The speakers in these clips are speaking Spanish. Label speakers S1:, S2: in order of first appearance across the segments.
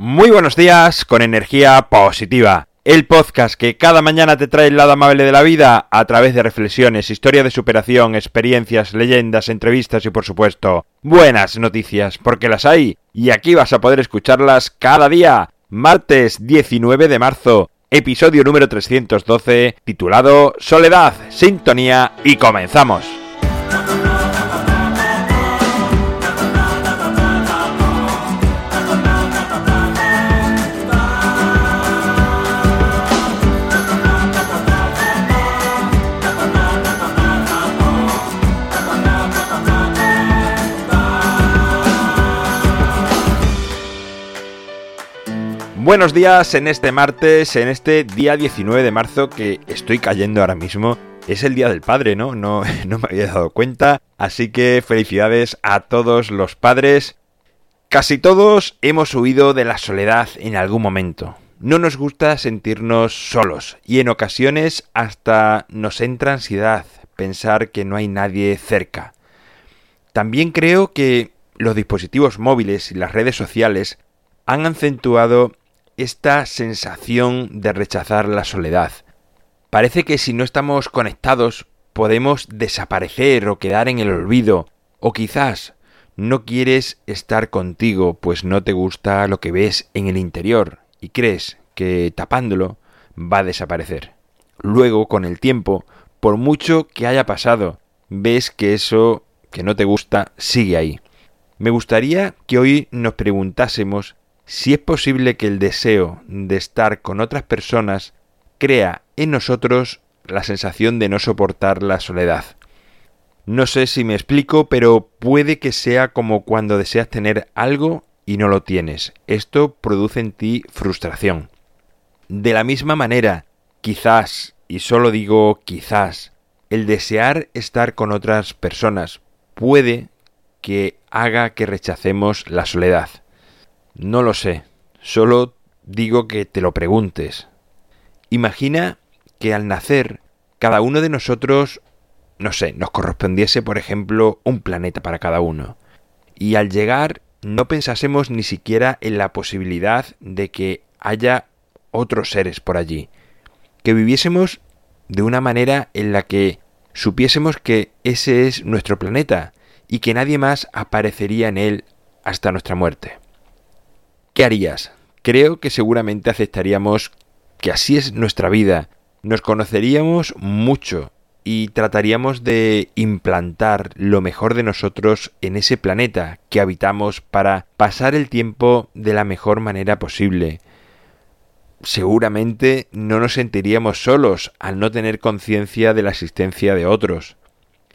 S1: Muy buenos días con energía positiva. El podcast que cada mañana te trae el lado amable de la vida a través de reflexiones, historia de superación, experiencias, leyendas, entrevistas y por supuesto buenas noticias, porque las hay y aquí vas a poder escucharlas cada día. Martes 19 de marzo, episodio número 312, titulado Soledad, Sintonía y comenzamos. Buenos días en este martes, en este día 19 de marzo que estoy cayendo ahora mismo. Es el Día del Padre, ¿no? No, no me había dado cuenta. Así que felicidades a todos los padres. Casi todos hemos huido de la soledad en algún momento. No nos gusta sentirnos solos y en ocasiones hasta nos entra ansiedad pensar que no hay nadie cerca. También creo que los dispositivos móviles y las redes sociales han acentuado esta sensación de rechazar la soledad. Parece que si no estamos conectados podemos desaparecer o quedar en el olvido, o quizás no quieres estar contigo pues no te gusta lo que ves en el interior y crees que tapándolo va a desaparecer. Luego, con el tiempo, por mucho que haya pasado, ves que eso que no te gusta sigue ahí. Me gustaría que hoy nos preguntásemos si es posible que el deseo de estar con otras personas crea en nosotros la sensación de no soportar la soledad. No sé si me explico, pero puede que sea como cuando deseas tener algo y no lo tienes. Esto produce en ti frustración. De la misma manera, quizás, y solo digo quizás, el desear estar con otras personas puede que haga que rechacemos la soledad. No lo sé, solo digo que te lo preguntes. Imagina que al nacer cada uno de nosotros, no sé, nos correspondiese, por ejemplo, un planeta para cada uno. Y al llegar no pensásemos ni siquiera en la posibilidad de que haya otros seres por allí. Que viviésemos de una manera en la que supiésemos que ese es nuestro planeta y que nadie más aparecería en él hasta nuestra muerte. ¿Qué harías? Creo que seguramente aceptaríamos que así es nuestra vida. Nos conoceríamos mucho y trataríamos de implantar lo mejor de nosotros en ese planeta que habitamos para pasar el tiempo de la mejor manera posible. Seguramente no nos sentiríamos solos al no tener conciencia de la existencia de otros.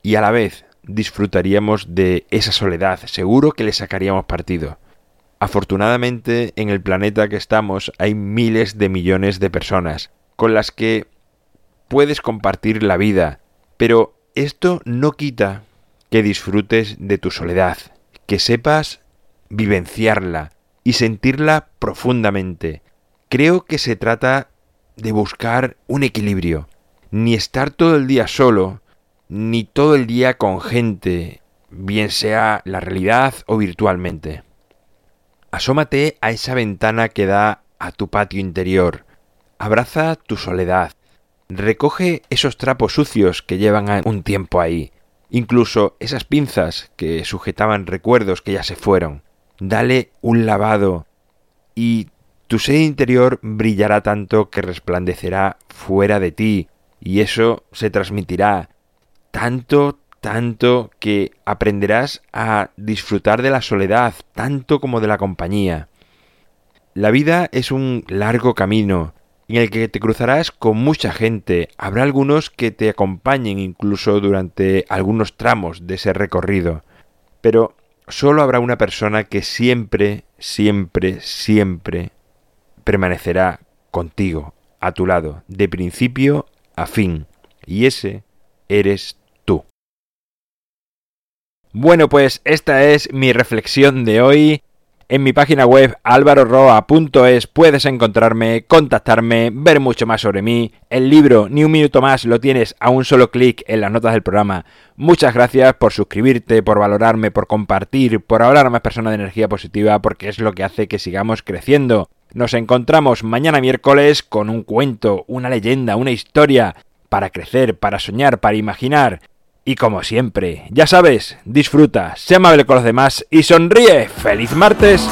S1: Y a la vez disfrutaríamos de esa soledad, seguro que le sacaríamos partido. Afortunadamente, en el planeta que estamos hay miles de millones de personas con las que puedes compartir la vida, pero esto no quita que disfrutes de tu soledad, que sepas vivenciarla y sentirla profundamente. Creo que se trata de buscar un equilibrio, ni estar todo el día solo, ni todo el día con gente, bien sea la realidad o virtualmente. Asómate a esa ventana que da a tu patio interior. Abraza tu soledad. Recoge esos trapos sucios que llevan un tiempo ahí. Incluso esas pinzas que sujetaban recuerdos que ya se fueron. Dale un lavado y tu ser interior brillará tanto que resplandecerá fuera de ti y eso se transmitirá tanto, tanto que aprenderás a disfrutar de la soledad tanto como de la compañía. La vida es un largo camino en el que te cruzarás con mucha gente. Habrá algunos que te acompañen incluso durante algunos tramos de ese recorrido. Pero solo habrá una persona que siempre, siempre, siempre permanecerá contigo, a tu lado, de principio a fin. Y ese eres bueno, pues esta es mi reflexión de hoy. En mi página web alvaroroa.es puedes encontrarme, contactarme, ver mucho más sobre mí. El libro Ni un minuto más lo tienes a un solo clic en las notas del programa. Muchas gracias por suscribirte, por valorarme, por compartir, por hablar a más personas de energía positiva, porque es lo que hace que sigamos creciendo. Nos encontramos mañana miércoles con un cuento, una leyenda, una historia, para crecer, para soñar, para imaginar. Y como siempre, ya sabes, disfruta, sé amable con los demás y sonríe. ¡Feliz martes!